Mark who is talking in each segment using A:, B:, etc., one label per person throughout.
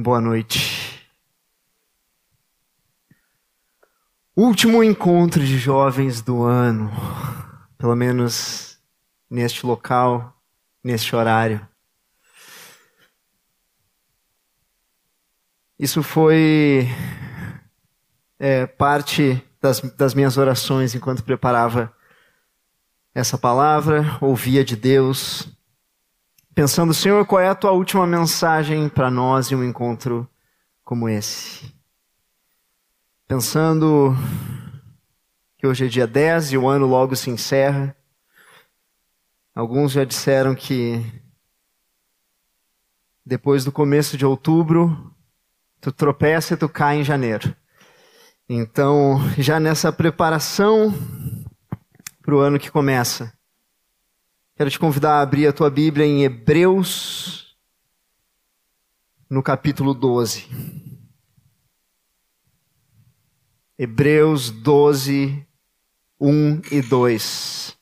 A: Boa noite. Último encontro de jovens do ano, pelo menos neste local, neste horário. Isso foi é, parte das, das minhas orações enquanto preparava essa palavra, ouvia de Deus, pensando, Senhor, qual é a tua última mensagem para nós em um encontro como esse? Pensando que hoje é dia 10 e o ano logo se encerra. Alguns já disseram que depois do começo de outubro, tu tropeça e tu cai em janeiro. Então, já nessa preparação para o ano que começa, quero te convidar a abrir a tua Bíblia em Hebreus, no capítulo 12. Hebreus 12, 1 e 2.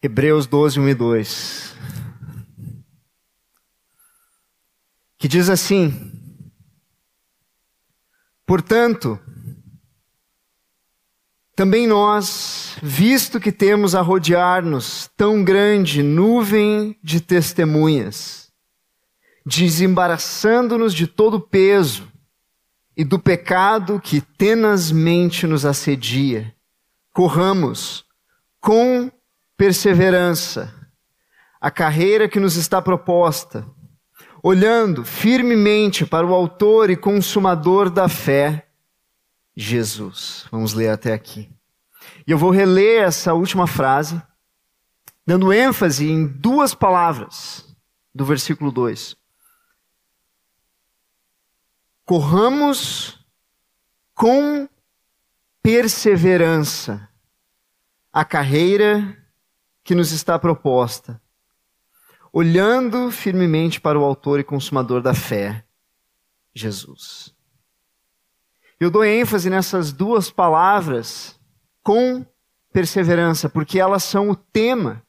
A: Hebreus 12, 1 e 2. Que diz assim: Portanto, também nós, visto que temos a rodear-nos tão grande nuvem de testemunhas, desembaraçando-nos de todo o peso e do pecado que tenazmente nos assedia, corramos com perseverança a carreira que nos está proposta olhando firmemente para o Autor e Consumador da fé, Jesus. Vamos ler até aqui. E eu vou reler essa última frase, dando ênfase em duas palavras do versículo 2. Corramos com perseverança a carreira que nos está proposta olhando firmemente para o Autor e Consumador da fé, Jesus. Eu dou ênfase nessas duas palavras com perseverança, porque elas são o tema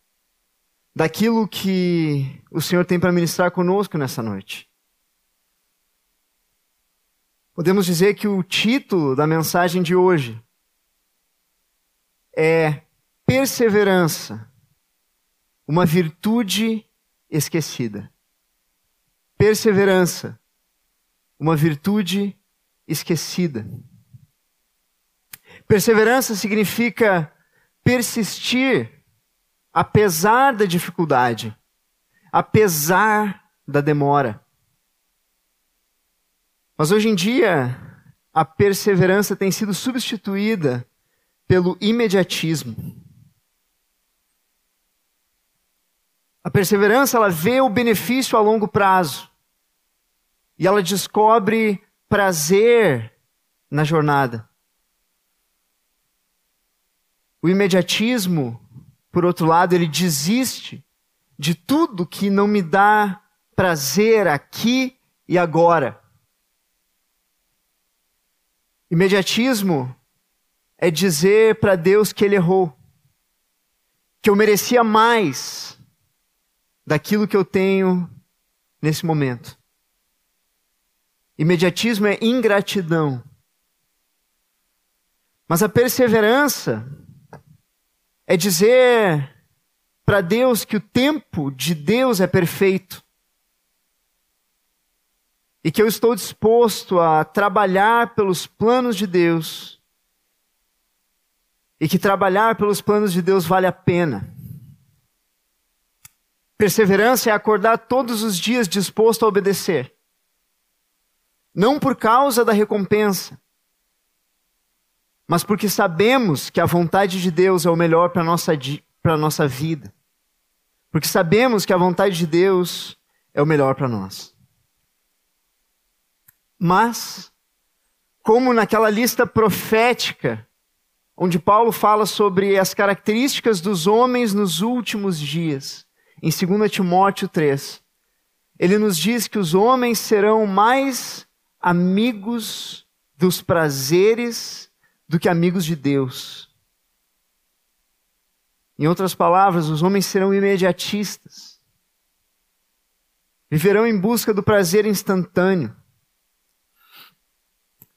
A: daquilo que o Senhor tem para ministrar conosco nessa noite. Podemos dizer que o título da mensagem de hoje é Perseverança, uma virtude esquecida. Perseverança, uma virtude esquecida. Perseverança significa persistir apesar da dificuldade, apesar da demora. Mas hoje em dia, a perseverança tem sido substituída pelo imediatismo. A perseverança, ela vê o benefício a longo prazo. E ela descobre prazer na jornada. O imediatismo, por outro lado, ele desiste de tudo que não me dá prazer aqui e agora. Imediatismo é dizer para Deus que ele errou, que eu merecia mais daquilo que eu tenho nesse momento. Imediatismo é ingratidão. Mas a perseverança é dizer para Deus que o tempo de Deus é perfeito. E que eu estou disposto a trabalhar pelos planos de Deus. E que trabalhar pelos planos de Deus vale a pena. Perseverança é acordar todos os dias disposto a obedecer. Não por causa da recompensa, mas porque sabemos que a vontade de Deus é o melhor para a nossa, nossa vida. Porque sabemos que a vontade de Deus é o melhor para nós. Mas, como naquela lista profética, onde Paulo fala sobre as características dos homens nos últimos dias, em 2 Timóteo 3, ele nos diz que os homens serão mais amigos dos prazeres do que amigos de Deus. Em outras palavras, os homens serão imediatistas. viverão em busca do prazer instantâneo.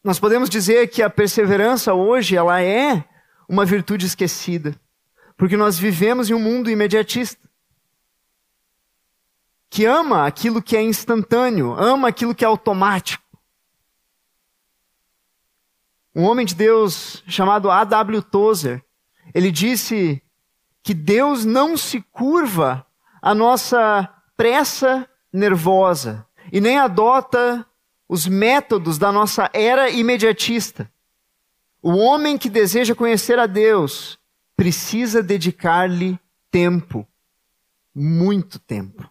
A: Nós podemos dizer que a perseverança hoje ela é uma virtude esquecida, porque nós vivemos em um mundo imediatista que ama aquilo que é instantâneo, ama aquilo que é automático. Um homem de Deus chamado A.W. Tozer, ele disse que Deus não se curva à nossa pressa nervosa e nem adota os métodos da nossa era imediatista. O homem que deseja conhecer a Deus precisa dedicar-lhe tempo, muito tempo.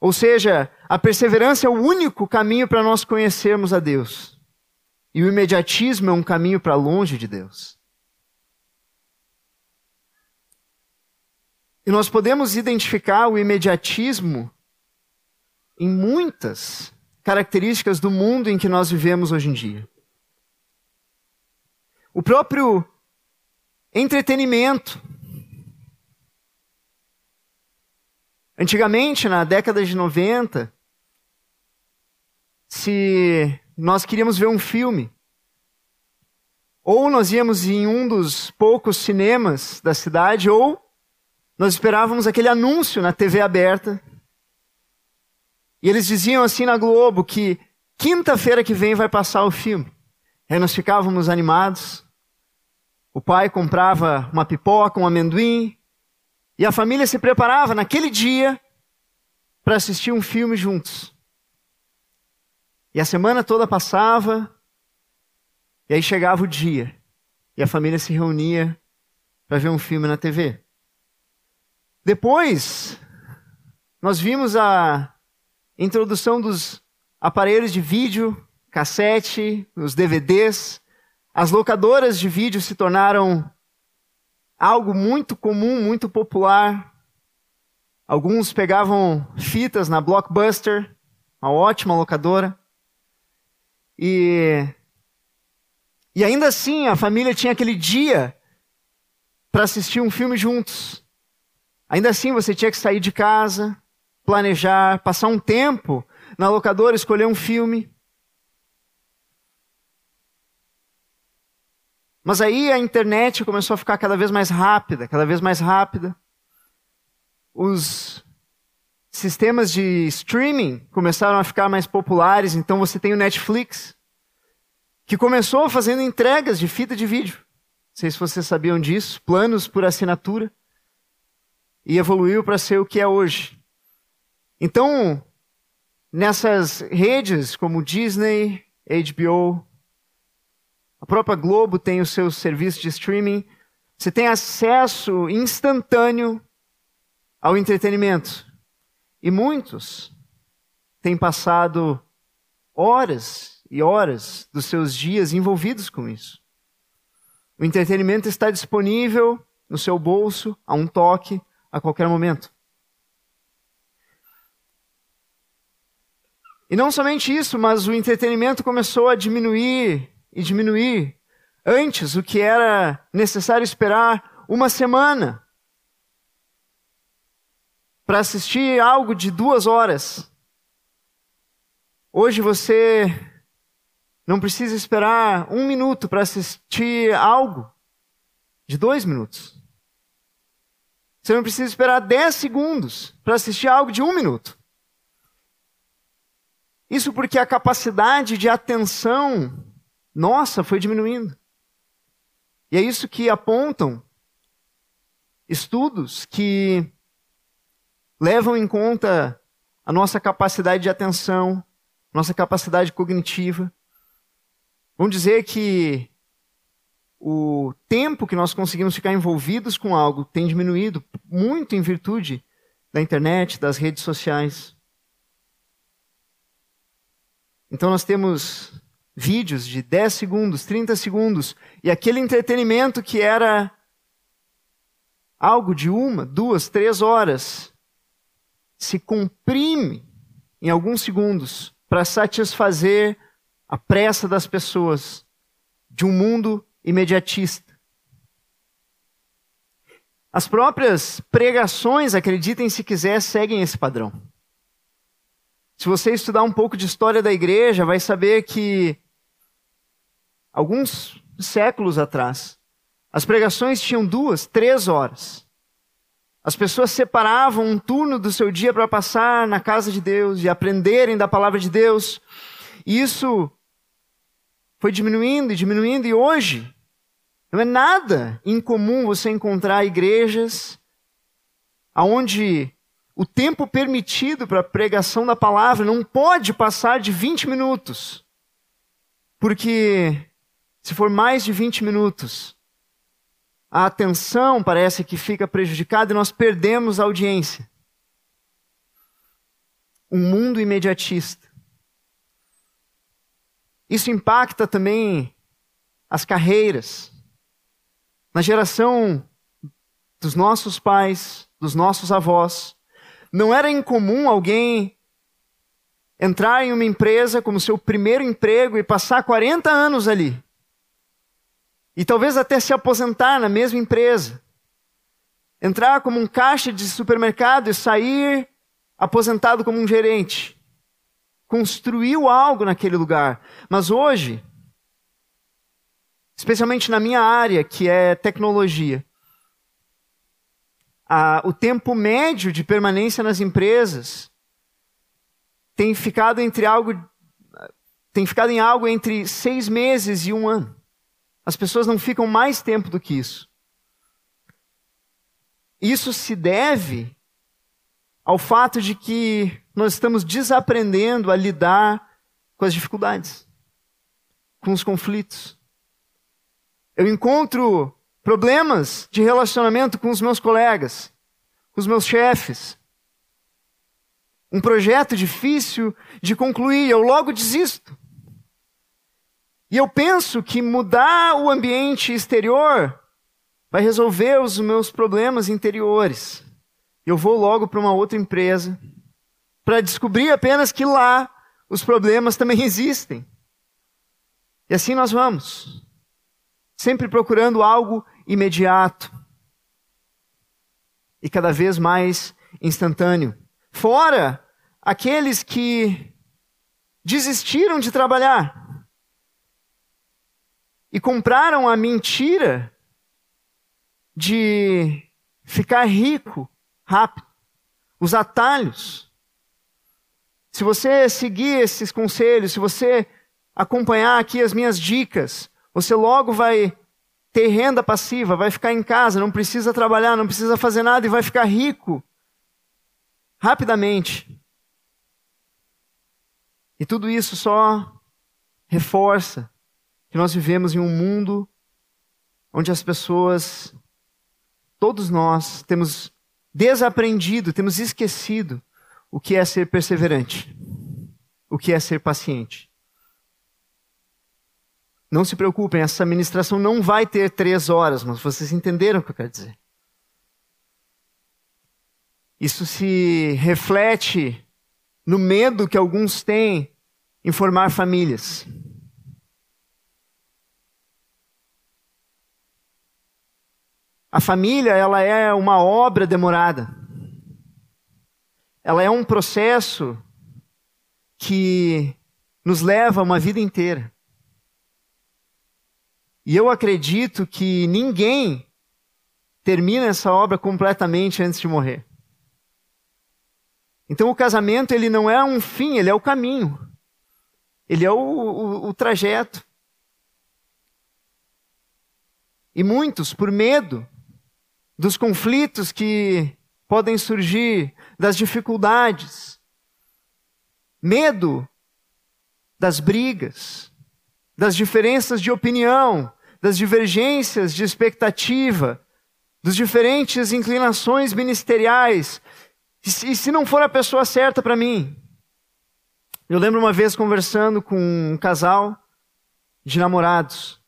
A: Ou seja, a perseverança é o único caminho para nós conhecermos a Deus. E o imediatismo é um caminho para longe de Deus. E nós podemos identificar o imediatismo em muitas características do mundo em que nós vivemos hoje em dia. O próprio entretenimento Antigamente, na década de 90, se nós queríamos ver um filme, ou nós íamos em um dos poucos cinemas da cidade, ou nós esperávamos aquele anúncio na TV aberta. E eles diziam assim na Globo que quinta-feira que vem vai passar o filme. Aí nós ficávamos animados. O pai comprava uma pipoca, um amendoim, e a família se preparava naquele dia para assistir um filme juntos. E a semana toda passava, e aí chegava o dia, e a família se reunia para ver um filme na TV. Depois, nós vimos a introdução dos aparelhos de vídeo, cassete, os DVDs. As locadoras de vídeo se tornaram algo muito comum, muito popular. Alguns pegavam fitas na Blockbuster, uma ótima locadora. E, e ainda assim a família tinha aquele dia para assistir um filme juntos. Ainda assim você tinha que sair de casa, planejar, passar um tempo na locadora, escolher um filme. Mas aí a internet começou a ficar cada vez mais rápida, cada vez mais rápida. Os sistemas de streaming começaram a ficar mais populares, então você tem o Netflix, que começou fazendo entregas de fita de vídeo. Não sei se vocês sabiam disso, planos por assinatura. E evoluiu para ser o que é hoje. Então, nessas redes como Disney, HBO, a própria Globo tem o seu serviço de streaming. Você tem acesso instantâneo ao entretenimento. E muitos têm passado horas e horas dos seus dias envolvidos com isso. O entretenimento está disponível no seu bolso, a um toque, a qualquer momento. E não somente isso, mas o entretenimento começou a diminuir e diminuir. Antes, o que era necessário esperar uma semana para assistir algo de duas horas. Hoje você não precisa esperar um minuto para assistir algo de dois minutos. Você não precisa esperar dez segundos para assistir algo de um minuto. Isso porque a capacidade de atenção nossa, foi diminuindo. E é isso que apontam estudos que levam em conta a nossa capacidade de atenção, nossa capacidade cognitiva. Vão dizer que o tempo que nós conseguimos ficar envolvidos com algo tem diminuído muito em virtude da internet, das redes sociais. Então nós temos vídeos de 10 segundos, 30 segundos, e aquele entretenimento que era algo de uma, duas, três horas, se comprime em alguns segundos para satisfazer a pressa das pessoas de um mundo imediatista. As próprias pregações, acreditem se quiser, seguem esse padrão. Se você estudar um pouco de história da igreja, vai saber que alguns séculos atrás, as pregações tinham duas, três horas. As pessoas separavam um turno do seu dia para passar na casa de Deus e aprenderem da palavra de Deus. E isso foi diminuindo e diminuindo, e hoje não é nada incomum você encontrar igrejas onde o tempo permitido para a pregação da palavra não pode passar de 20 minutos. Porque se for mais de 20 minutos, a atenção parece que fica prejudicada e nós perdemos a audiência. Um mundo imediatista. Isso impacta também as carreiras. Na geração dos nossos pais, dos nossos avós, não era incomum alguém entrar em uma empresa como seu primeiro emprego e passar 40 anos ali. E talvez até se aposentar na mesma empresa. Entrar como um caixa de supermercado e sair aposentado como um gerente. Construiu algo naquele lugar. Mas hoje, especialmente na minha área, que é tecnologia, a, o tempo médio de permanência nas empresas tem ficado entre algo tem ficado em algo entre seis meses e um ano. As pessoas não ficam mais tempo do que isso. Isso se deve ao fato de que nós estamos desaprendendo a lidar com as dificuldades, com os conflitos. Eu encontro problemas de relacionamento com os meus colegas, com os meus chefes. Um projeto difícil de concluir, eu logo desisto. E eu penso que mudar o ambiente exterior vai resolver os meus problemas interiores. Eu vou logo para uma outra empresa para descobrir apenas que lá os problemas também existem. E assim nós vamos, sempre procurando algo imediato e cada vez mais instantâneo. Fora aqueles que desistiram de trabalhar e compraram a mentira de ficar rico rápido, os atalhos. Se você seguir esses conselhos, se você acompanhar aqui as minhas dicas, você logo vai ter renda passiva, vai ficar em casa, não precisa trabalhar, não precisa fazer nada e vai ficar rico rapidamente. E tudo isso só reforça que nós vivemos em um mundo onde as pessoas, todos nós, temos desaprendido, temos esquecido o que é ser perseverante, o que é ser paciente. Não se preocupem, essa ministração não vai ter três horas, mas vocês entenderam o que eu quero dizer. Isso se reflete no medo que alguns têm em formar famílias. A família, ela é uma obra demorada. Ela é um processo que nos leva uma vida inteira. E eu acredito que ninguém termina essa obra completamente antes de morrer. Então o casamento ele não é um fim, ele é o caminho. Ele é o, o, o trajeto. E muitos, por medo, dos conflitos que podem surgir, das dificuldades, medo das brigas, das diferenças de opinião, das divergências de expectativa, das diferentes inclinações ministeriais. E se não for a pessoa certa para mim? Eu lembro uma vez conversando com um casal de namorados.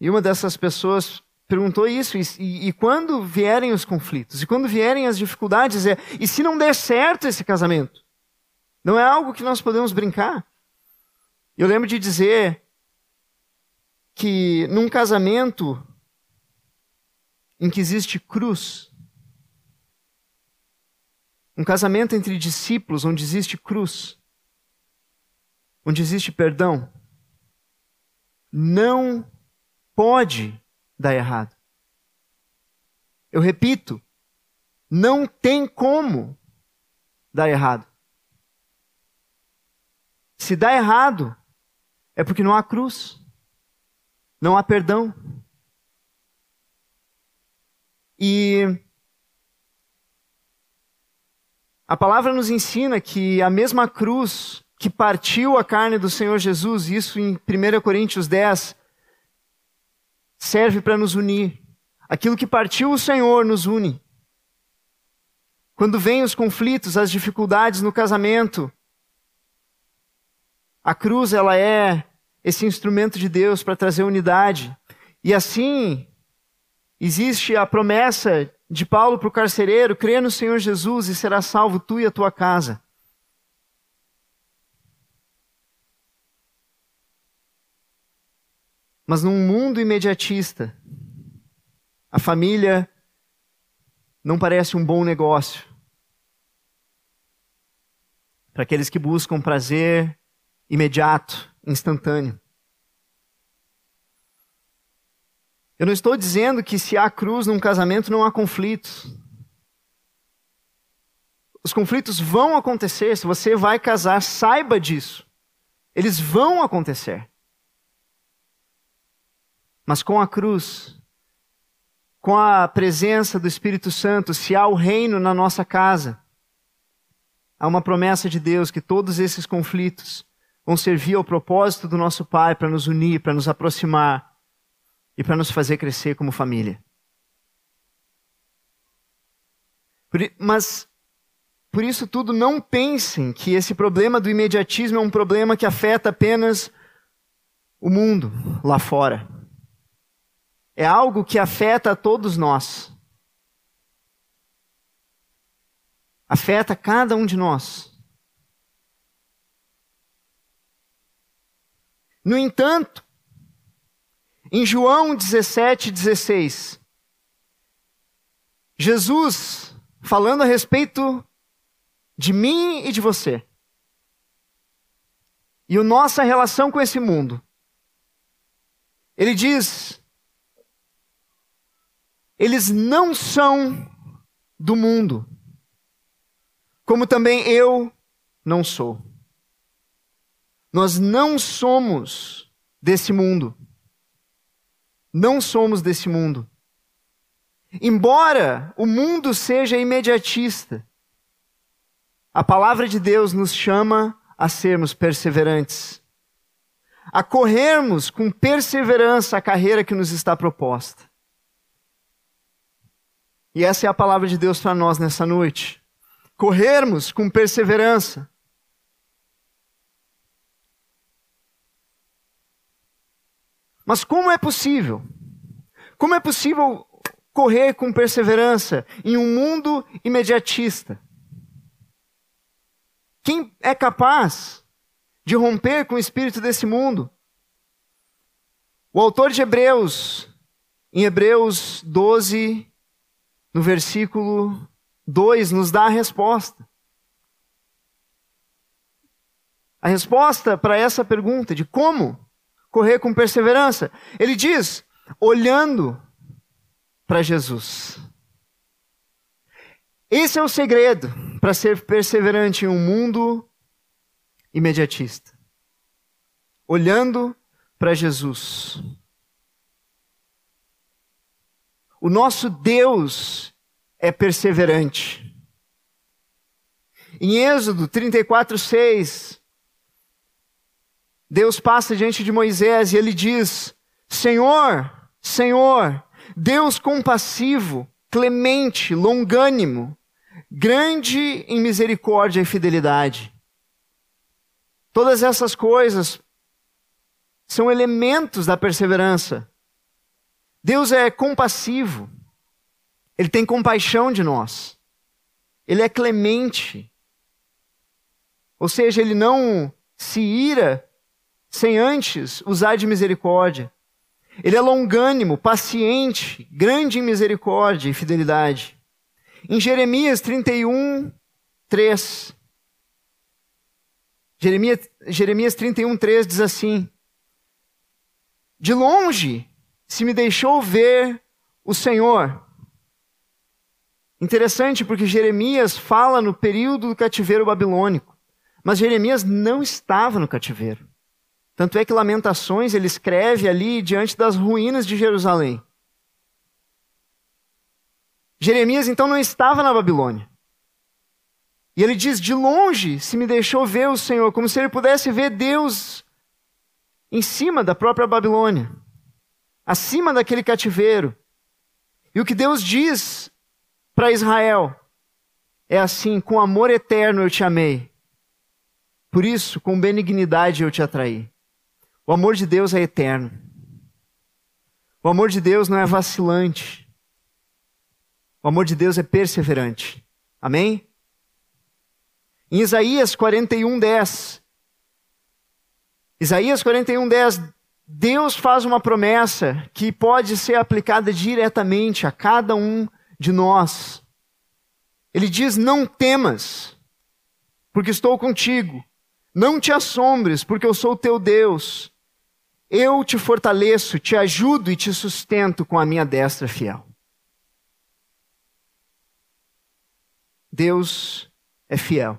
A: E uma dessas pessoas perguntou isso. E, e, quando vierem os conflitos? E quando vierem as dificuldades? É, e se não der certo esse casamento? Não é algo que nós podemos brincar. Eu lembro de dizer que num casamento em que existe cruz, um casamento entre discípulos onde existe cruz, onde existe perdão, não pode dar errado. Eu repito, não tem como dar errado. Se dá errado, é porque não há cruz, não há perdão. E a palavra nos ensina que a mesma cruz que partiu a carne do Senhor Jesus, isso em 1 Coríntios 10, serve para nos unir. Aquilo que partiu o Senhor nos une. Quando vêm os conflitos, as dificuldades no casamento, a cruz ela é esse instrumento de Deus para trazer unidade. E assim existe a promessa de Paulo para o carcereiro: crê no Senhor Jesus e será salvo tu e a tua casa. Mas num mundo imediatista, a família não parece um bom negócio. Para aqueles que buscam prazer imediato, instantâneo. Eu não estou dizendo que se há cruz num casamento não há conflitos. Os conflitos vão acontecer, se você vai casar, saiba disso. Eles vão acontecer. Mas com a cruz, com a presença do Espírito Santo, se há o reino na nossa casa, há uma promessa de Deus que todos esses conflitos vão servir ao propósito do nosso Pai para nos unir, para nos aproximar e para nos fazer crescer como família. Mas, por isso tudo, não pensem que esse problema do imediatismo é um problema que afeta apenas o mundo lá fora é algo que afeta a todos nós. Afeta cada um de nós. No entanto, em João 17, 16, Jesus, falando a respeito de mim e de você, e a nossa relação com esse mundo, ele diz eles não são do mundo, como também eu não sou. Nós não somos desse mundo. Não somos desse mundo. Embora o mundo seja imediatista, a palavra de Deus nos chama a sermos perseverantes, a corrermos com perseverança a carreira que nos está proposta. E essa é a palavra de Deus para nós nessa noite. Corrermos com perseverança. Mas como é possível? Como é possível correr com perseverança em um mundo imediatista? Quem é capaz de romper com o espírito desse mundo? O autor de Hebreus, em Hebreus 12, no versículo 2, nos dá a resposta. A resposta para essa pergunta de como correr com perseverança. Ele diz: olhando para Jesus. Esse é o segredo para ser perseverante em um mundo imediatista. Olhando para Jesus. O nosso Deus é perseverante. Em Êxodo 34, 6, Deus passa diante de Moisés e ele diz: Senhor, Senhor, Deus compassivo, clemente, longânimo, grande em misericórdia e fidelidade. Todas essas coisas são elementos da perseverança. Deus é compassivo. Ele tem compaixão de nós. Ele é clemente. Ou seja, ele não se ira sem antes usar de misericórdia. Ele é longânimo, paciente, grande em misericórdia e fidelidade. Em Jeremias 31, 3. Jeremias, Jeremias 31, 3 diz assim: De longe se me deixou ver o Senhor. Interessante porque Jeremias fala no período do cativeiro babilônico, mas Jeremias não estava no cativeiro. Tanto é que Lamentações ele escreve ali diante das ruínas de Jerusalém. Jeremias então não estava na Babilônia. E ele diz: De longe se me deixou ver o Senhor, como se ele pudesse ver Deus em cima da própria Babilônia, acima daquele cativeiro. E o que Deus diz para Israel é assim: com amor eterno eu te amei. Por isso, com benignidade eu te atraí. O amor de Deus é eterno. O amor de Deus não é vacilante. O amor de Deus é perseverante. Amém? Em Isaías 41, 10. Isaías 41, 10. Deus faz uma promessa que pode ser aplicada diretamente a cada um de nós. Ele diz: Não temas, porque estou contigo. Não te assombres, porque eu sou teu Deus. Eu te fortaleço, te ajudo e te sustento com a minha destra fiel. Deus é fiel.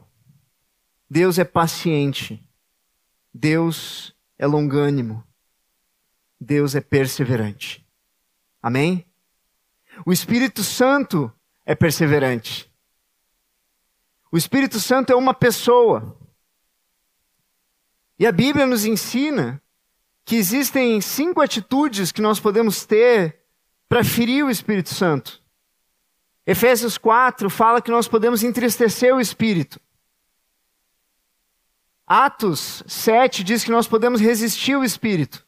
A: Deus é paciente. Deus é longânimo. Deus é perseverante. Amém? O Espírito Santo é perseverante. O Espírito Santo é uma pessoa. E a Bíblia nos ensina que existem cinco atitudes que nós podemos ter para ferir o Espírito Santo. Efésios 4 fala que nós podemos entristecer o Espírito. Atos 7 diz que nós podemos resistir ao Espírito.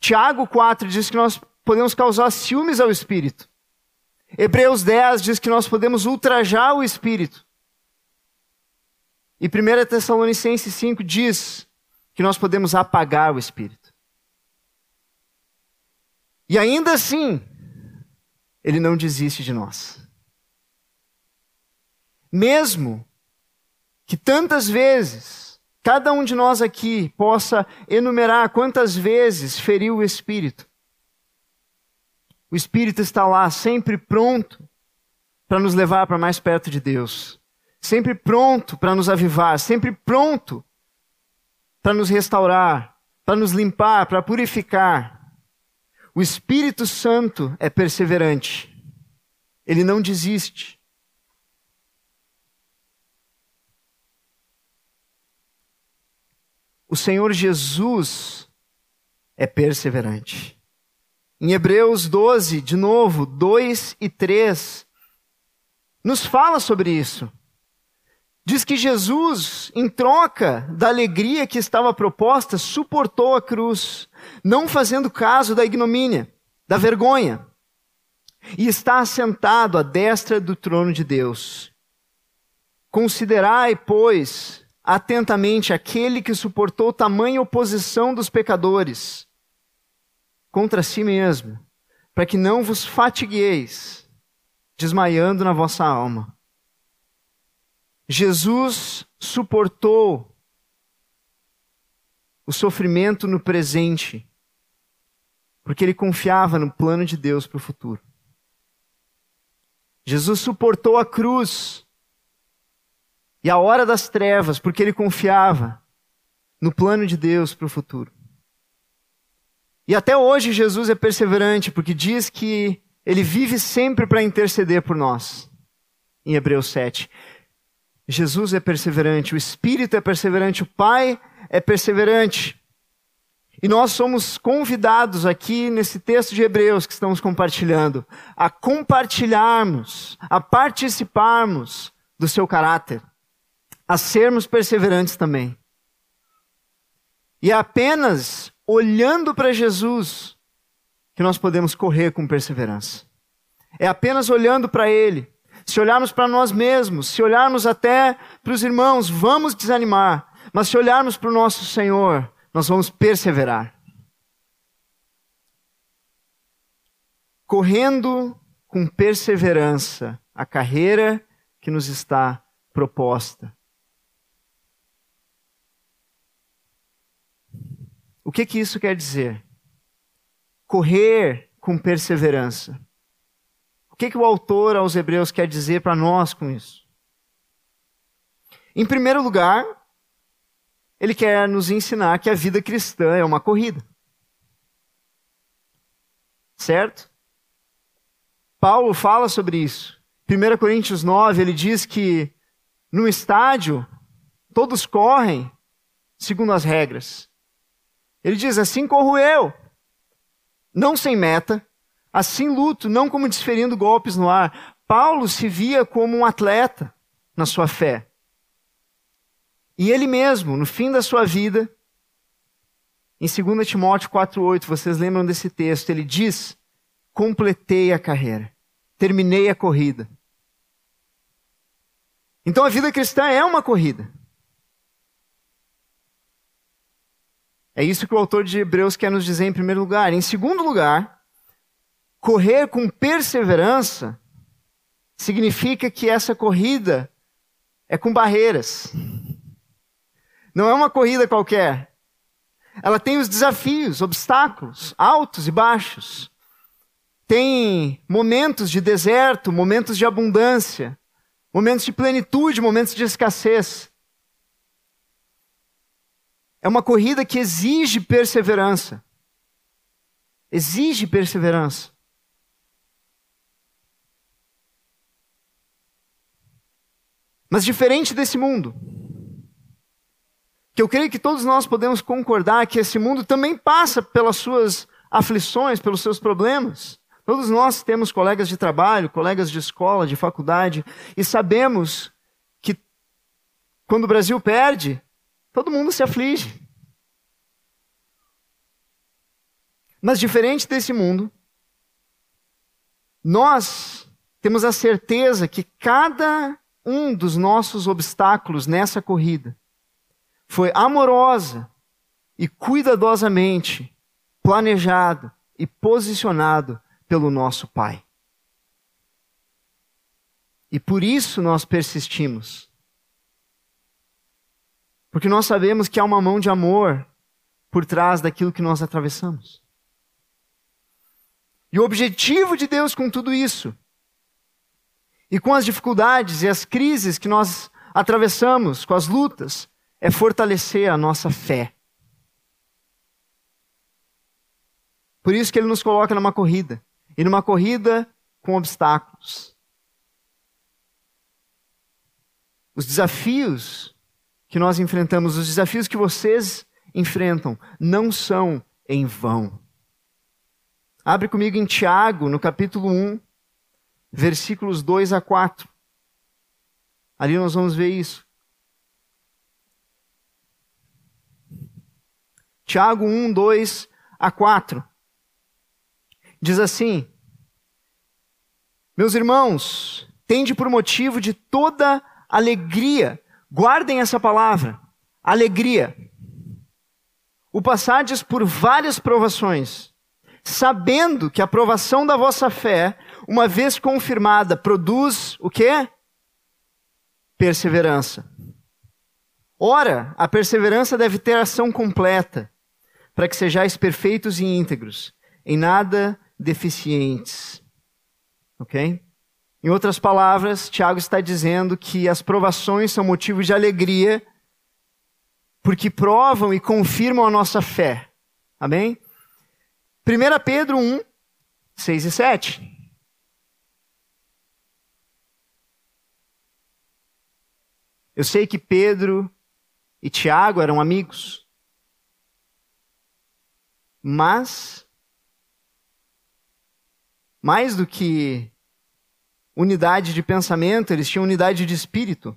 A: Tiago 4 diz que nós podemos causar ciúmes ao Espírito. Hebreus 10 diz que nós podemos ultrajar o Espírito. E 1 Tessalonicenses 5 diz que nós podemos apagar o Espírito. E ainda assim, ele não desiste de nós. Mesmo que tantas vezes cada um de nós aqui possa enumerar quantas vezes feriu o Espírito. O Espírito está lá, sempre pronto para nos levar para mais perto de Deus, sempre pronto para nos avivar, sempre pronto para nos restaurar, para nos limpar, para purificar. O Espírito Santo é perseverante, ele não desiste. O Senhor Jesus é perseverante. Em Hebreus 12, de novo, 2 e 3, nos fala sobre isso. Diz que Jesus, em troca da alegria que estava proposta, suportou a cruz, não fazendo caso da ignomínia, da vergonha, e está assentado à destra do trono de Deus. Considerai, pois, atentamente aquele que suportou tamanha oposição dos pecadores contra si mesmo, para que não vos fatigueis, desmaiando na vossa alma. Jesus suportou o sofrimento no presente, porque ele confiava no plano de Deus para o futuro. Jesus suportou a cruz e a hora das trevas, porque ele confiava no plano de Deus para o futuro. E até hoje Jesus é perseverante, porque diz que ele vive sempre para interceder por nós. Em Hebreus 7. Jesus é perseverante, o Espírito é perseverante, o Pai é perseverante. E nós somos convidados aqui nesse texto de Hebreus que estamos compartilhando a compartilharmos, a participarmos do seu caráter a sermos perseverantes também. E é apenas olhando para Jesus que nós podemos correr com perseverança. É apenas olhando para Ele. Se olharmos para nós mesmos, se olharmos até para os irmãos, vamos desanimar. Mas se olharmos para o nosso Senhor, nós vamos perseverar. Correndo com perseverança a carreira que nos está proposta. O que que isso quer dizer? Correr com perseverança. O que que o autor aos Hebreus quer dizer para nós com isso? Em primeiro lugar, ele quer nos ensinar que a vida cristã é uma corrida. Certo? Paulo fala sobre isso. 1 Coríntios 9, ele diz que no estádio todos correm segundo as regras. Ele diz: Assim corro eu, não sem meta, assim luto, não como desferindo golpes no ar. Paulo se via como um atleta na sua fé. E ele mesmo, no fim da sua vida, em 2 Timóteo 4,8, vocês lembram desse texto? Ele diz: Completei a carreira, terminei a corrida. Então a vida cristã é uma corrida. É isso que o autor de Hebreus quer nos dizer em primeiro lugar. Em segundo lugar, correr com perseverança significa que essa corrida é com barreiras. Não é uma corrida qualquer. Ela tem os desafios, obstáculos, altos e baixos. Tem momentos de deserto, momentos de abundância, momentos de plenitude, momentos de escassez. É uma corrida que exige perseverança. Exige perseverança. Mas diferente desse mundo, que eu creio que todos nós podemos concordar que esse mundo também passa pelas suas aflições, pelos seus problemas. Todos nós temos colegas de trabalho, colegas de escola, de faculdade, e sabemos que quando o Brasil perde, Todo mundo se aflige. Mas diferente desse mundo, nós temos a certeza que cada um dos nossos obstáculos nessa corrida foi amorosa e cuidadosamente planejado e posicionado pelo nosso Pai. E por isso nós persistimos porque nós sabemos que há uma mão de amor por trás daquilo que nós atravessamos. E o objetivo de Deus com tudo isso, e com as dificuldades e as crises que nós atravessamos, com as lutas, é fortalecer a nossa fé. Por isso que ele nos coloca numa corrida, e numa corrida com obstáculos. Os desafios que nós enfrentamos, os desafios que vocês enfrentam, não são em vão. Abre comigo em Tiago, no capítulo 1, versículos 2 a 4. Ali nós vamos ver isso. Tiago 1, 2 a 4. Diz assim: Meus irmãos, tende por motivo de toda alegria Guardem essa palavra, alegria. O passardes por várias provações, sabendo que a provação da vossa fé, uma vez confirmada, produz o quê? Perseverança. Ora, a perseverança deve ter ação completa, para que sejais perfeitos e íntegros, em nada deficientes. Ok? Em outras palavras, Tiago está dizendo que as provações são motivos de alegria, porque provam e confirmam a nossa fé. Amém? 1 Pedro 1, 6 e 7. Eu sei que Pedro e Tiago eram amigos, mas, mais do que unidade de pensamento, eles tinham unidade de espírito.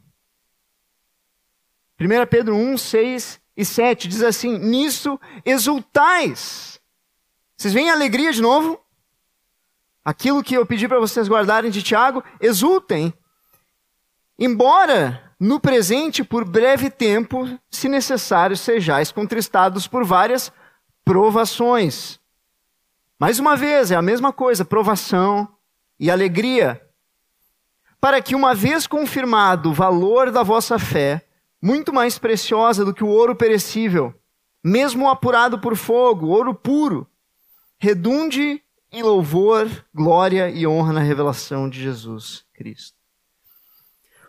A: 1 Pedro 1, 6 e 7 diz assim: Nisso exultais. Vocês veem a alegria de novo? Aquilo que eu pedi para vocês guardarem de Tiago, exultem. Embora no presente, por breve tempo, se necessário, sejais contristados por várias provações. Mais uma vez, é a mesma coisa, provação e alegria para que, uma vez confirmado o valor da vossa fé, muito mais preciosa do que o ouro perecível, mesmo apurado por fogo, ouro puro, redunde em louvor, glória e honra na revelação de Jesus Cristo.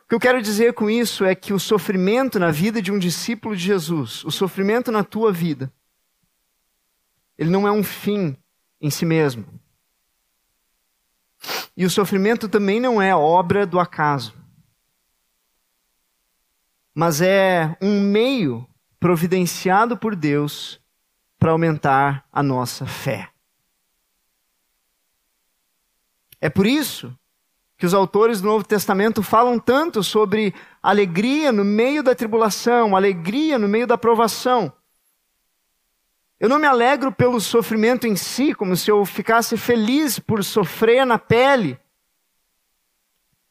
A: O que eu quero dizer com isso é que o sofrimento na vida de um discípulo de Jesus, o sofrimento na tua vida, ele não é um fim em si mesmo. E o sofrimento também não é obra do acaso, mas é um meio providenciado por Deus para aumentar a nossa fé. É por isso que os autores do Novo Testamento falam tanto sobre alegria no meio da tribulação, alegria no meio da provação. Eu não me alegro pelo sofrimento em si, como se eu ficasse feliz por sofrer na pele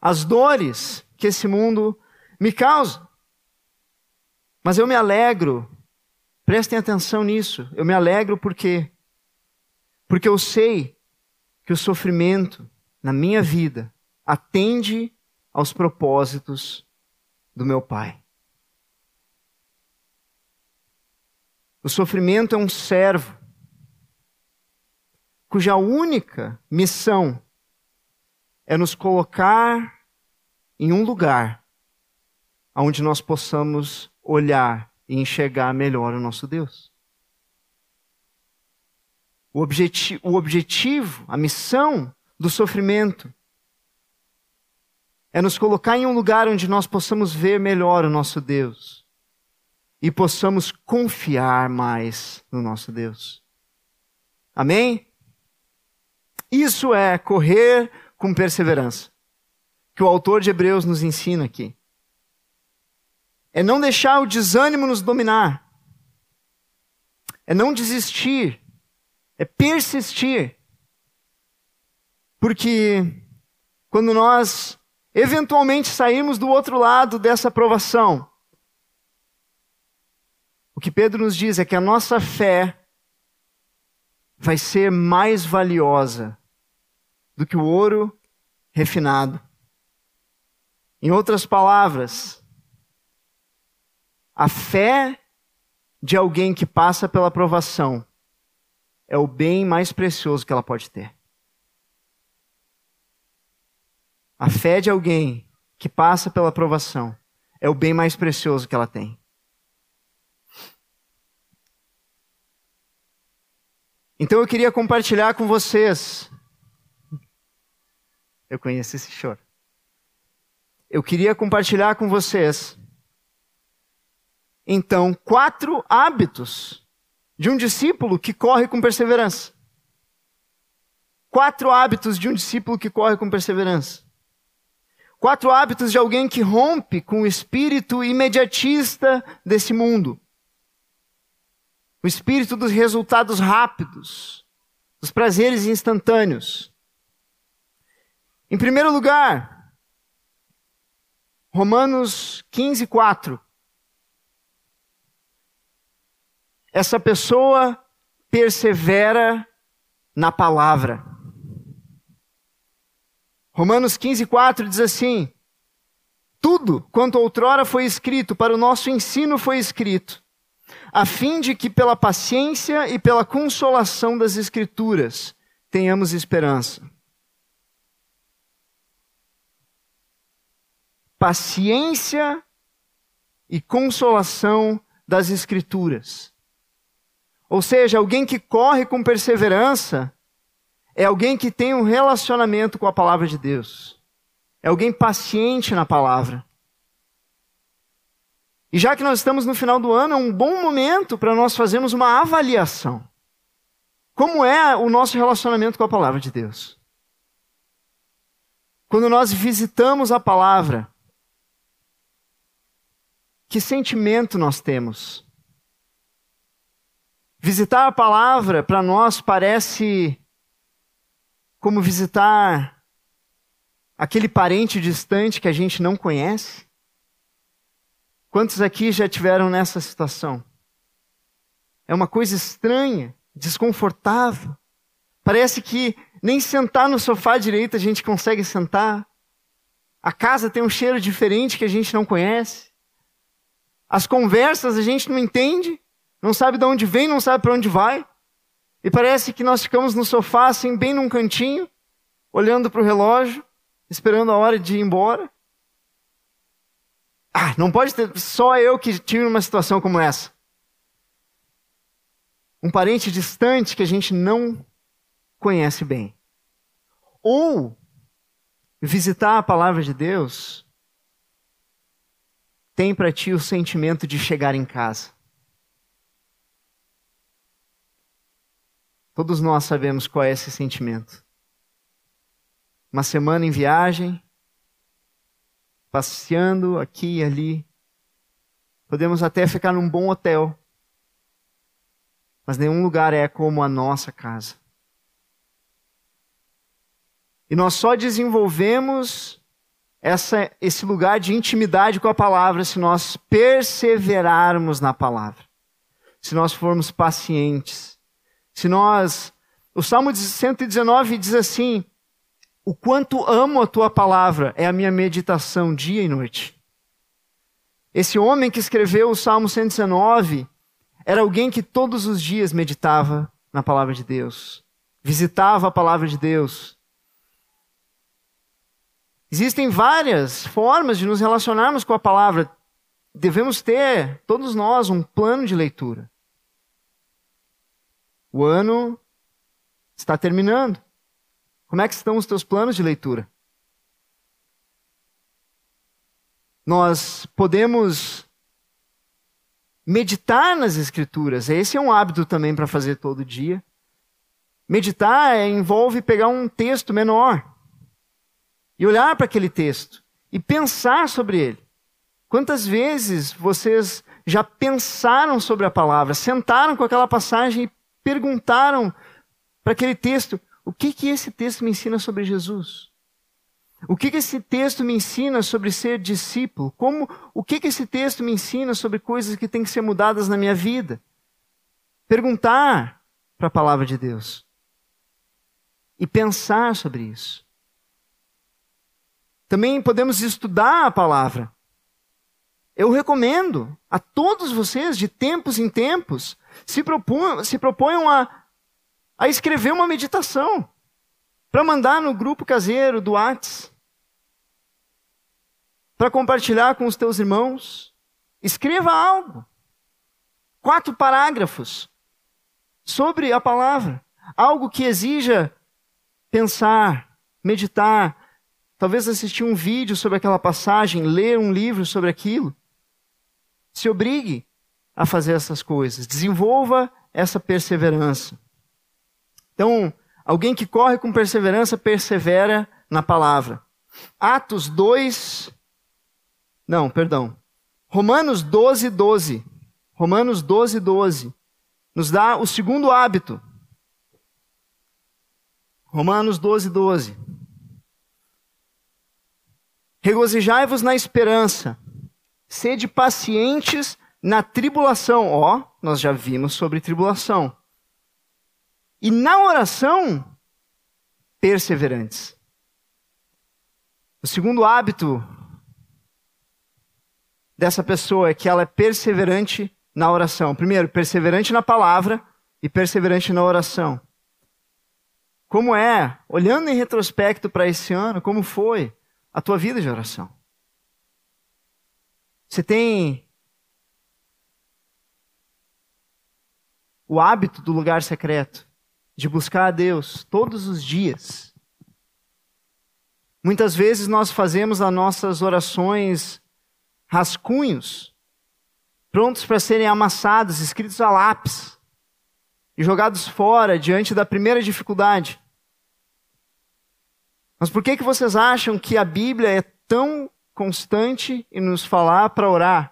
A: as dores que esse mundo me causa. Mas eu me alegro, prestem atenção nisso, eu me alegro porque porque eu sei que o sofrimento na minha vida atende aos propósitos do meu Pai. O sofrimento é um servo cuja única missão é nos colocar em um lugar onde nós possamos olhar e enxergar melhor o nosso Deus. O, objeti o objetivo, a missão do sofrimento é nos colocar em um lugar onde nós possamos ver melhor o nosso Deus e possamos confiar mais no nosso Deus. Amém? Isso é correr com perseverança, que o autor de Hebreus nos ensina aqui. É não deixar o desânimo nos dominar, é não desistir, é persistir. Porque quando nós eventualmente sairmos do outro lado dessa aprovação, o que Pedro nos diz é que a nossa fé vai ser mais valiosa do que o ouro refinado. Em outras palavras, a fé de alguém que passa pela provação é o bem mais precioso que ela pode ter. A fé de alguém que passa pela provação é o bem mais precioso que ela tem. Então eu queria compartilhar com vocês. Eu conheço esse choro. Eu queria compartilhar com vocês. Então, quatro hábitos de um discípulo que corre com perseverança. Quatro hábitos de um discípulo que corre com perseverança. Quatro hábitos de alguém que rompe com o espírito imediatista desse mundo o espírito dos resultados rápidos, dos prazeres instantâneos. Em primeiro lugar, Romanos 15, 4. Essa pessoa persevera na palavra. Romanos 15, 4 diz assim: Tudo quanto outrora foi escrito para o nosso ensino foi escrito a fim de que pela paciência e pela consolação das Escrituras tenhamos esperança. Paciência e consolação das Escrituras. Ou seja, alguém que corre com perseverança é alguém que tem um relacionamento com a palavra de Deus. É alguém paciente na palavra. E já que nós estamos no final do ano, é um bom momento para nós fazermos uma avaliação. Como é o nosso relacionamento com a palavra de Deus? Quando nós visitamos a palavra, que sentimento nós temos? Visitar a palavra para nós parece como visitar aquele parente distante que a gente não conhece. Quantos aqui já tiveram nessa situação? É uma coisa estranha, desconfortável. Parece que nem sentar no sofá direito a gente consegue sentar. A casa tem um cheiro diferente que a gente não conhece. As conversas a gente não entende, não sabe de onde vem, não sabe para onde vai. E parece que nós ficamos no sofá, assim, bem num cantinho, olhando para o relógio, esperando a hora de ir embora. Ah, não pode ter só eu que tive uma situação como essa. Um parente distante que a gente não conhece bem. Ou visitar a palavra de Deus tem para ti o sentimento de chegar em casa. Todos nós sabemos qual é esse sentimento. Uma semana em viagem, passeando aqui e ali. Podemos até ficar num bom hotel, mas nenhum lugar é como a nossa casa. E nós só desenvolvemos essa, esse lugar de intimidade com a palavra se nós perseverarmos na palavra, se nós formos pacientes, se nós. O Salmo 119 diz assim: O quanto amo a tua palavra é a minha meditação dia e noite. Esse homem que escreveu o Salmo 119 era alguém que todos os dias meditava na palavra de Deus, visitava a palavra de Deus, Existem várias formas de nos relacionarmos com a palavra. Devemos ter, todos nós, um plano de leitura. O ano está terminando. Como é que estão os teus planos de leitura? Nós podemos meditar nas escrituras. Esse é um hábito também para fazer todo dia. Meditar envolve pegar um texto menor e olhar para aquele texto e pensar sobre ele. Quantas vezes vocês já pensaram sobre a palavra, sentaram com aquela passagem e perguntaram para aquele texto: o que que esse texto me ensina sobre Jesus? O que que esse texto me ensina sobre ser discípulo? Como o que que esse texto me ensina sobre coisas que têm que ser mudadas na minha vida? Perguntar para a palavra de Deus e pensar sobre isso. Também podemos estudar a palavra. Eu recomendo a todos vocês, de tempos em tempos, se proponham, se proponham a, a escrever uma meditação para mandar no grupo caseiro do Whats, para compartilhar com os teus irmãos. Escreva algo, quatro parágrafos sobre a palavra, algo que exija pensar, meditar, talvez assistir um vídeo sobre aquela passagem, ler um livro sobre aquilo. Se obrigue a fazer essas coisas, desenvolva essa perseverança. Então, alguém que corre com perseverança persevera na palavra. Atos 2 Não, perdão. Romanos 12, 12. Romanos 12, 12. Nos dá o segundo hábito. Romanos 12, 12. Regozijai-vos na esperança, sede pacientes na tribulação. Ó, oh, nós já vimos sobre tribulação. E na oração, perseverantes. O segundo hábito dessa pessoa é que ela é perseverante na oração. Primeiro, perseverante na palavra e perseverante na oração. Como é, olhando em retrospecto para esse ano, como foi? a tua vida de oração. Você tem o hábito do lugar secreto, de buscar a Deus todos os dias. Muitas vezes nós fazemos as nossas orações rascunhos, prontos para serem amassados, escritos a lápis e jogados fora diante da primeira dificuldade. Mas por que, que vocês acham que a Bíblia é tão constante em nos falar para orar?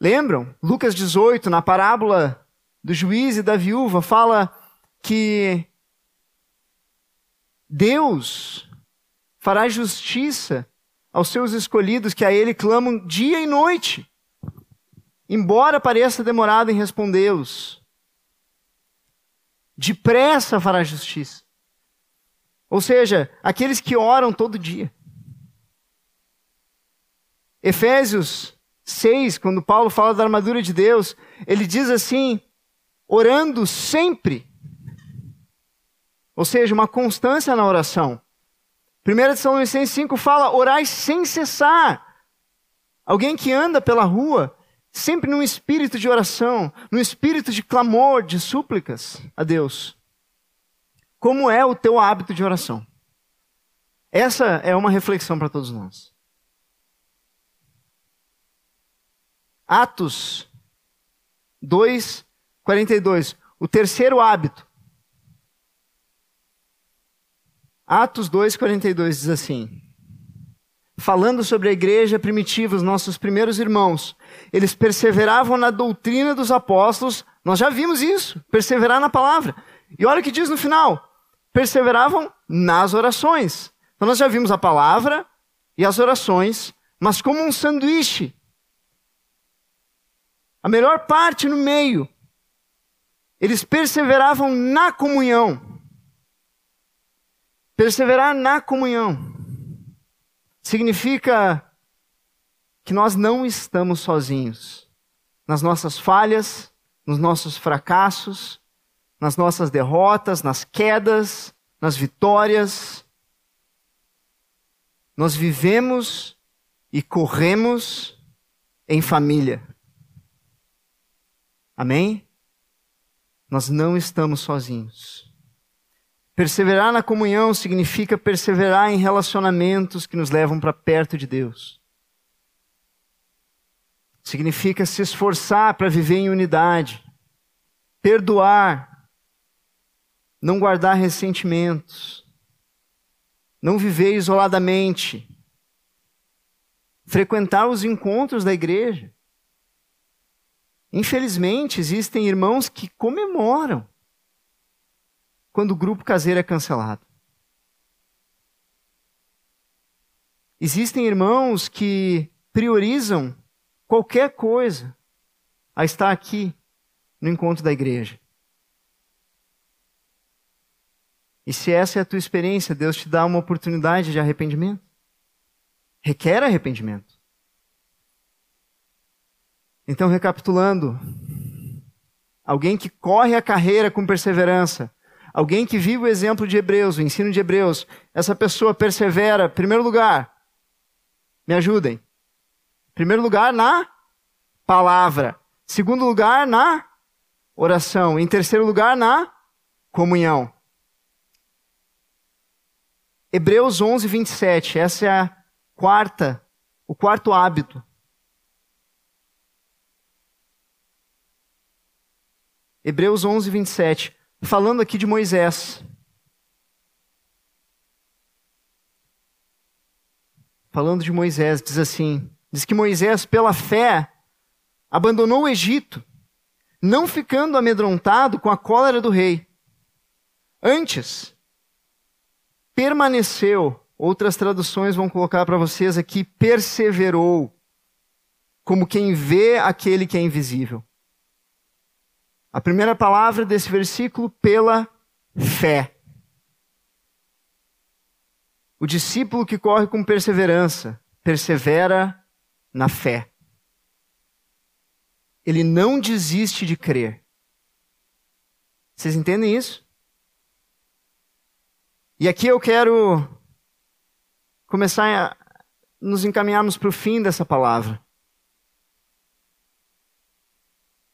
A: Lembram? Lucas 18, na parábola do juiz e da viúva, fala que Deus fará justiça aos seus escolhidos que a Ele clamam dia e noite, embora pareça demorado em respondê-los. Depressa fará justiça. Ou seja, aqueles que oram todo dia. Efésios 6, quando Paulo fala da armadura de Deus, ele diz assim: orando sempre. Ou seja, uma constância na oração. 1 Tessalonicenses 5 fala: orai sem cessar. Alguém que anda pela rua, sempre num espírito de oração, num espírito de clamor, de súplicas a Deus. Como é o teu hábito de oração? Essa é uma reflexão para todos nós. Atos 2, 42. O terceiro hábito. Atos 2, 42 diz assim: Falando sobre a igreja primitiva, os nossos primeiros irmãos, eles perseveravam na doutrina dos apóstolos, nós já vimos isso, perseverar na palavra. E olha o que diz no final: perseveravam nas orações. Então nós já vimos a palavra e as orações, mas como um sanduíche a melhor parte no meio. Eles perseveravam na comunhão. Perseverar na comunhão significa que nós não estamos sozinhos nas nossas falhas, nos nossos fracassos, nas nossas derrotas, nas quedas, nas vitórias. Nós vivemos e corremos em família. Amém? Nós não estamos sozinhos. Perseverar na comunhão significa perseverar em relacionamentos que nos levam para perto de Deus. Significa se esforçar para viver em unidade, perdoar, não guardar ressentimentos, não viver isoladamente, frequentar os encontros da igreja. Infelizmente, existem irmãos que comemoram quando o grupo caseiro é cancelado. Existem irmãos que priorizam qualquer coisa a estar aqui no encontro da igreja. E se essa é a tua experiência, Deus te dá uma oportunidade de arrependimento. Requer arrependimento. Então, recapitulando, alguém que corre a carreira com perseverança, alguém que vive o exemplo de Hebreus, o ensino de Hebreus, essa pessoa persevera, primeiro lugar, me ajudem. Primeiro lugar, na palavra. Segundo lugar, na oração. Em terceiro lugar, na comunhão. Hebreus 11, 27. Essa é a quarta, o quarto hábito Hebreus 11, 27, falando aqui de Moisés. Falando de Moisés, diz assim: diz que Moisés, pela fé, abandonou o Egito, não ficando amedrontado com a cólera do rei. Antes, permaneceu, outras traduções vão colocar para vocês aqui, perseverou, como quem vê aquele que é invisível. A primeira palavra desse versículo, pela fé. O discípulo que corre com perseverança, persevera na fé. Ele não desiste de crer. Vocês entendem isso? E aqui eu quero começar a nos encaminharmos para o fim dessa palavra.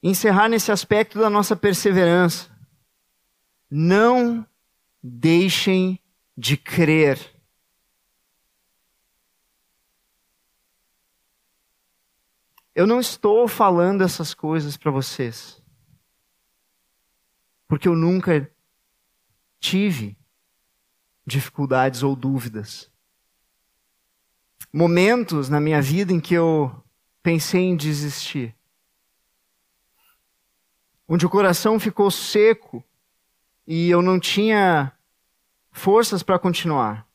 A: Encerrar nesse aspecto da nossa perseverança. Não deixem de crer. Eu não estou falando essas coisas para vocês, porque eu nunca tive dificuldades ou dúvidas. Momentos na minha vida em que eu pensei em desistir onde o coração ficou seco e eu não tinha forças para continuar.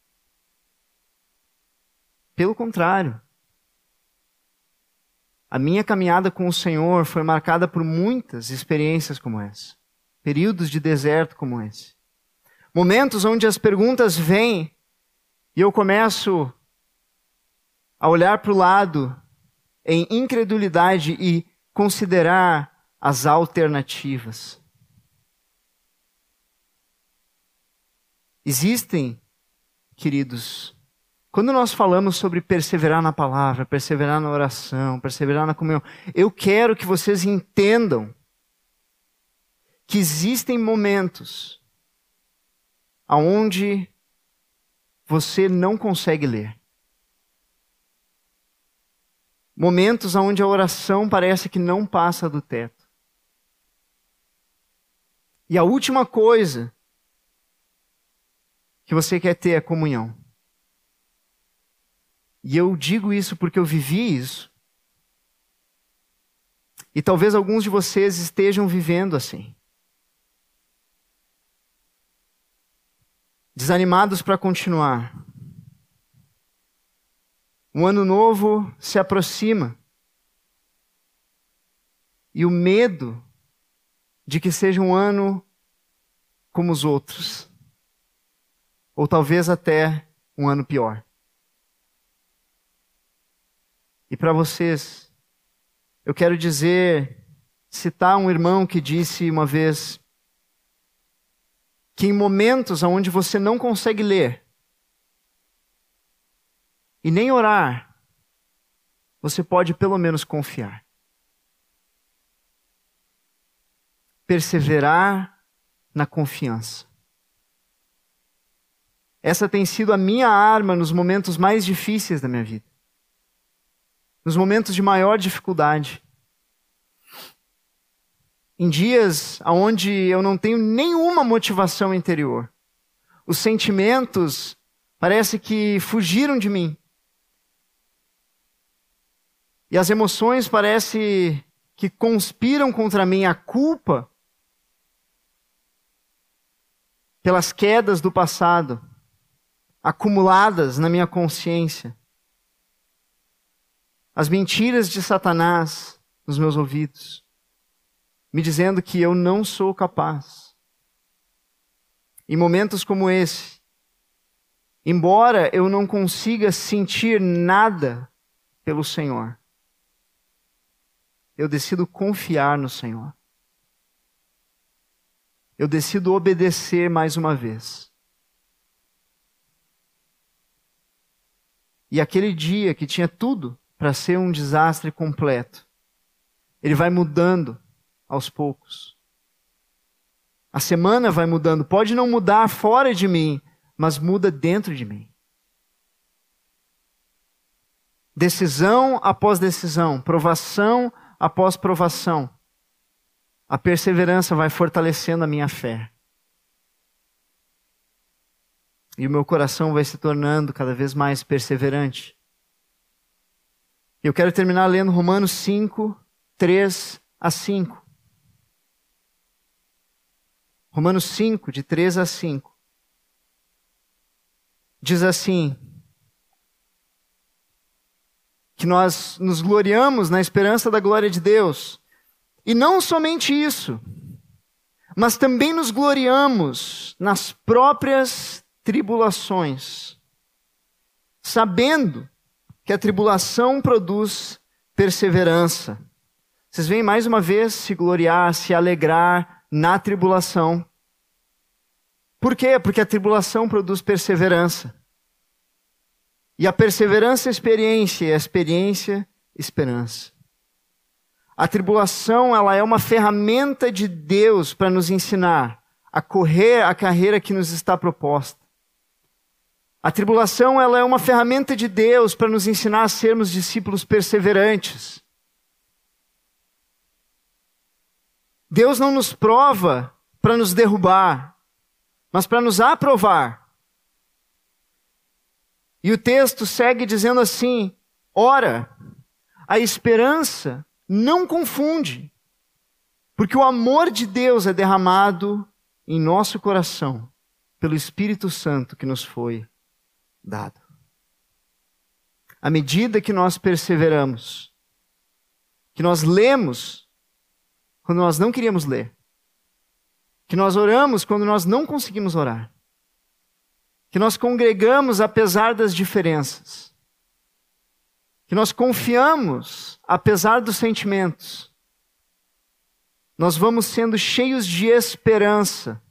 A: Pelo contrário, a minha caminhada com o Senhor foi marcada por muitas experiências como essa, períodos de deserto como esse, momentos onde as perguntas vêm e eu começo a olhar para o lado em incredulidade e considerar as alternativas. Existem, queridos, quando nós falamos sobre perseverar na palavra, perseverar na oração, perseverar na comunhão, eu quero que vocês entendam que existem momentos aonde você não consegue ler. Momentos onde a oração parece que não passa do teto. E a última coisa que você quer ter é comunhão. E eu digo isso porque eu vivi isso. E talvez alguns de vocês estejam vivendo assim. Desanimados para continuar. Um ano novo se aproxima. E o medo de que seja um ano como os outros ou talvez até um ano pior. E para vocês, eu quero dizer, citar um irmão que disse uma vez que em momentos onde você não consegue ler e nem orar, você pode pelo menos confiar. Perseverar na confiança. Essa tem sido a minha arma nos momentos mais difíceis da minha vida. Nos momentos de maior dificuldade. Em dias onde eu não tenho nenhuma motivação interior. Os sentimentos parece que fugiram de mim. E as emoções parece que conspiram contra mim a culpa pelas quedas do passado acumuladas na minha consciência. As mentiras de Satanás nos meus ouvidos, me dizendo que eu não sou capaz. Em momentos como esse, embora eu não consiga sentir nada pelo Senhor, eu decido confiar no Senhor. Eu decido obedecer mais uma vez. E aquele dia que tinha tudo para ser um desastre completo, ele vai mudando aos poucos. A semana vai mudando. Pode não mudar fora de mim, mas muda dentro de mim. Decisão após decisão, provação após provação. A perseverança vai fortalecendo a minha fé. e o meu coração vai se tornando cada vez mais perseverante. Eu quero terminar lendo Romanos 5, 3 a 5. Romanos 5, de 3 a 5. Diz assim: que nós nos gloriamos na esperança da glória de Deus. E não somente isso, mas também nos gloriamos nas próprias tribulações, sabendo que a tribulação produz perseverança. Vocês vêm mais uma vez se gloriar, se alegrar na tribulação. Por quê? Porque a tribulação produz perseverança. E a perseverança, experiência, e a experiência, esperança. A tribulação, ela é uma ferramenta de Deus para nos ensinar a correr a carreira que nos está proposta. A tribulação ela é uma ferramenta de Deus para nos ensinar a sermos discípulos perseverantes. Deus não nos prova para nos derrubar, mas para nos aprovar. E o texto segue dizendo assim: ora, a esperança não confunde, porque o amor de Deus é derramado em nosso coração pelo Espírito Santo que nos foi dado. À medida que nós perseveramos, que nós lemos quando nós não queríamos ler, que nós oramos quando nós não conseguimos orar, que nós congregamos apesar das diferenças, que nós confiamos apesar dos sentimentos. Nós vamos sendo cheios de esperança,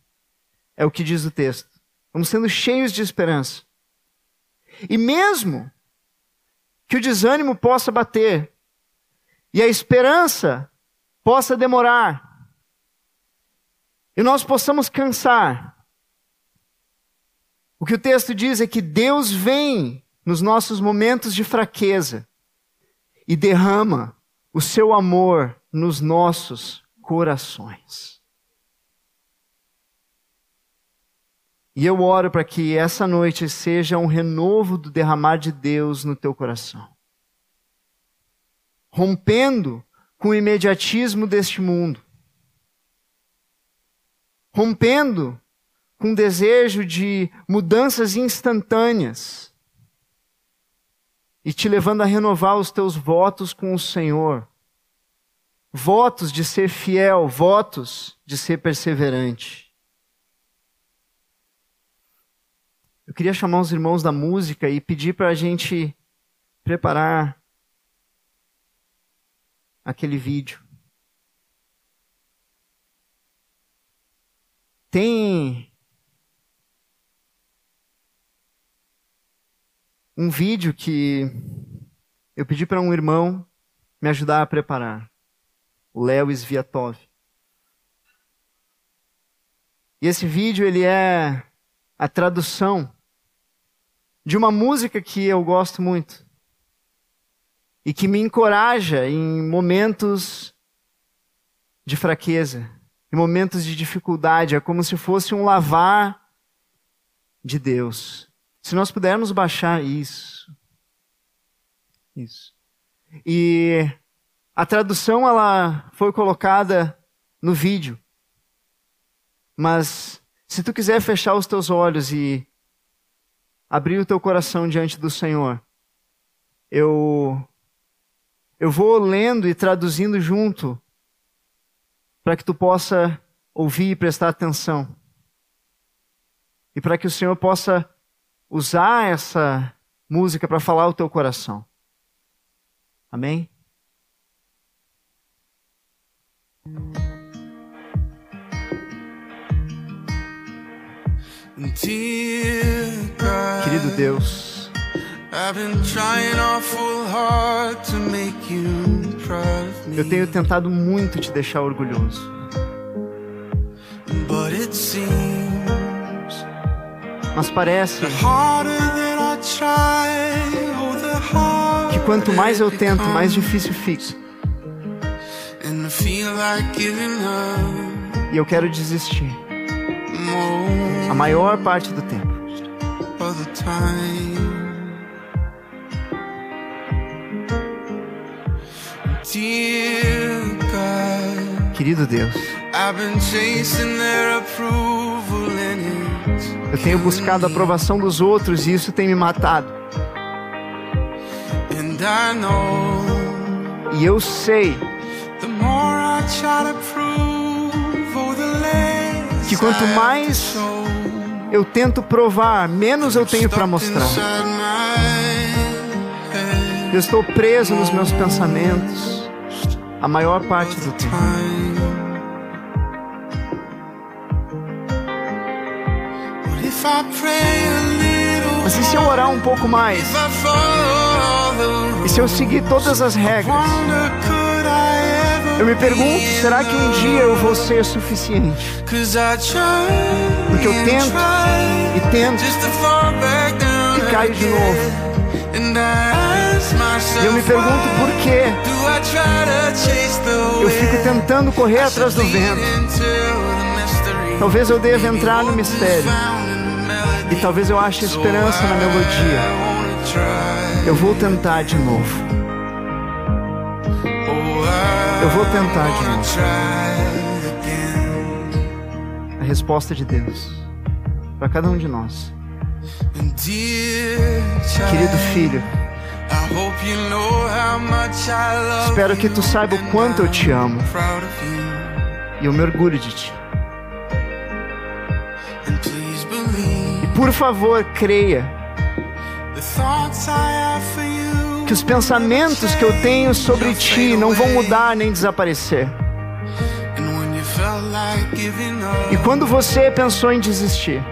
A: é o que diz o texto. Vamos sendo cheios de esperança. E mesmo que o desânimo possa bater e a esperança possa demorar, e nós possamos cansar, o que o texto diz é que Deus vem nos nossos momentos de fraqueza e derrama o seu amor nos nossos corações. E eu oro para que essa noite seja um renovo do derramar de Deus no teu coração. Rompendo com o imediatismo deste mundo. Rompendo com desejo de mudanças instantâneas e te levando a renovar os teus votos com o Senhor. Votos de ser fiel, votos de ser perseverante. Eu queria chamar os irmãos da música e pedir para a gente preparar aquele vídeo. Tem um vídeo que eu pedi para um irmão me ajudar a preparar, o Léo Sviatov. E esse vídeo ele é a tradução de uma música que eu gosto muito e que me encoraja em momentos de fraqueza, em momentos de dificuldade, é como se fosse um lavar de Deus. Se nós pudermos baixar isso. Isso. E a tradução ela foi colocada no vídeo. Mas se tu quiser fechar os teus olhos e abrir o teu coração diante do Senhor, eu eu vou lendo e traduzindo junto para que tu possa ouvir e prestar atenção. E para que o Senhor possa usar essa música para falar o teu coração. Amém? Querido Deus, eu tenho tentado muito te deixar orgulhoso. But it seems mas parece que quanto mais eu tento, mais difícil fica. E eu quero desistir. A maior parte do tempo. Querido Deus, eu tenho buscado a aprovação dos outros e isso tem me matado. E eu sei que quanto mais eu tento provar, menos eu tenho para mostrar. Eu estou preso nos meus pensamentos a maior parte do tempo. Mas e se eu orar um pouco mais? E se eu seguir todas as regras? Eu me pergunto, será que um dia eu vou ser suficiente? Porque eu tento e tento e caio de novo. E eu me pergunto por quê. Eu fico tentando correr atrás do vento. Talvez eu deva entrar no mistério. E talvez eu ache esperança na melodia. Eu vou tentar de novo. Eu vou tentar de novo. A resposta de Deus para cada um de nós. Querido filho, espero que tu saiba o quanto eu te amo e eu me orgulho de ti. Por favor, creia. Que os pensamentos que eu tenho sobre ti não vão mudar nem desaparecer. E quando você pensou em desistir,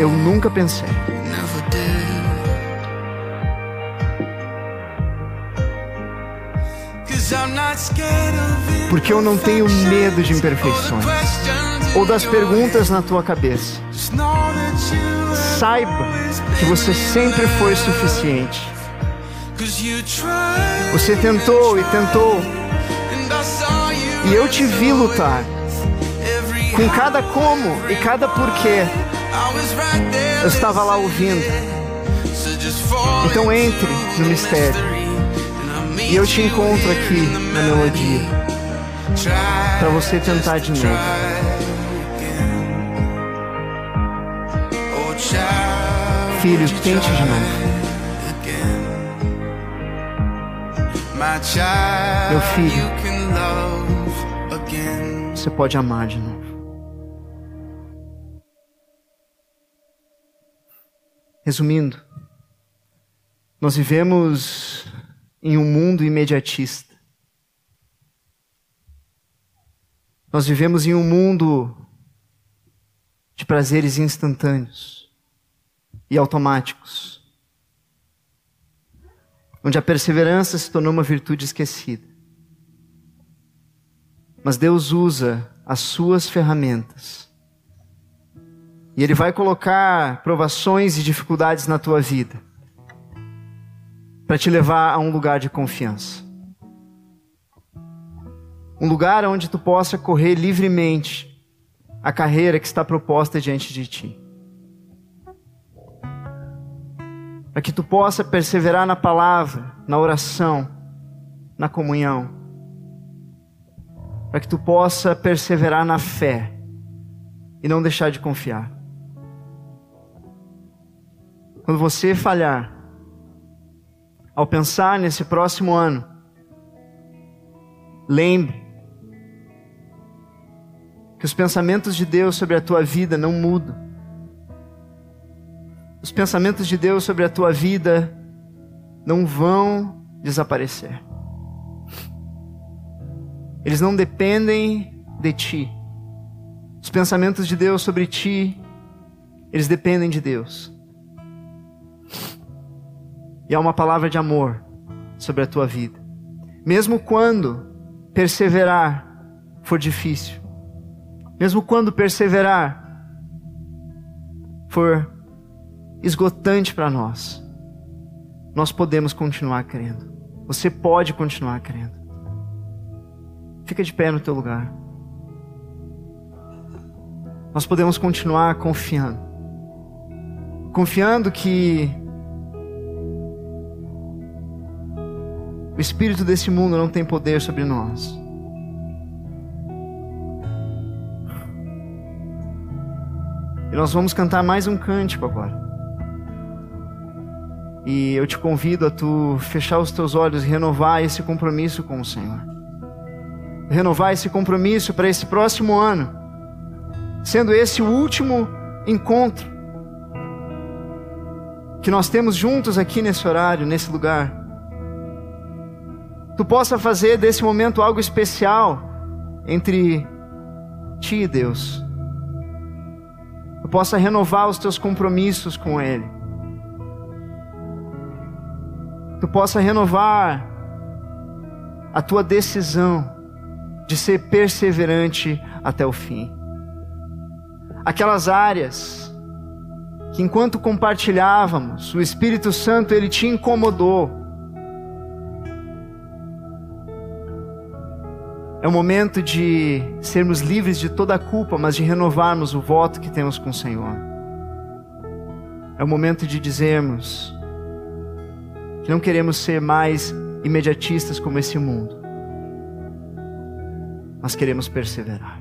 A: eu nunca pensei. Porque eu não tenho medo de imperfeições ou das perguntas na tua cabeça. Saiba que você sempre foi suficiente. Você tentou e tentou, e eu te vi lutar com cada como e cada porquê. Eu estava lá ouvindo. Então entre no mistério. E eu te encontro aqui na melodia. Para você tentar de novo. Filho, tente de novo. Meu filho, você pode amar de novo. Resumindo, nós vivemos em um mundo imediatista. Nós vivemos em um mundo de prazeres instantâneos e automáticos, onde a perseverança se tornou uma virtude esquecida. Mas Deus usa as suas ferramentas. E Ele vai colocar provações e dificuldades na tua vida para te levar a um lugar de confiança. Um lugar onde tu possa correr livremente a carreira que está proposta diante de ti. Para que tu possa perseverar na palavra, na oração, na comunhão. Para que tu possa perseverar na fé e não deixar de confiar. Quando você falhar, ao pensar nesse próximo ano, lembre que os pensamentos de Deus sobre a tua vida não mudam. Os pensamentos de Deus sobre a tua vida não vão desaparecer. Eles não dependem de ti. Os pensamentos de Deus sobre ti, eles dependem de Deus. E há uma palavra de amor sobre a tua vida. Mesmo quando perseverar for difícil, mesmo quando perseverar for esgotante para nós, nós podemos continuar crendo. Você pode continuar crendo. Fica de pé no teu lugar. Nós podemos continuar confiando. Confiando que O espírito desse mundo não tem poder sobre nós. E nós vamos cantar mais um cântico agora. E eu te convido a tu fechar os teus olhos e renovar esse compromisso com o Senhor. Renovar esse compromisso para esse próximo ano, sendo esse o último encontro que nós temos juntos aqui nesse horário, nesse lugar tu possa fazer desse momento algo especial entre ti e Deus. Tu possa renovar os teus compromissos com Ele. Tu possa renovar a tua decisão de ser perseverante até o fim. Aquelas áreas que enquanto compartilhávamos, o Espírito Santo ele te incomodou É o momento de sermos livres de toda a culpa, mas de renovarmos o voto que temos com o Senhor. É o momento de dizermos que não queremos ser mais imediatistas como esse mundo, mas queremos perseverar.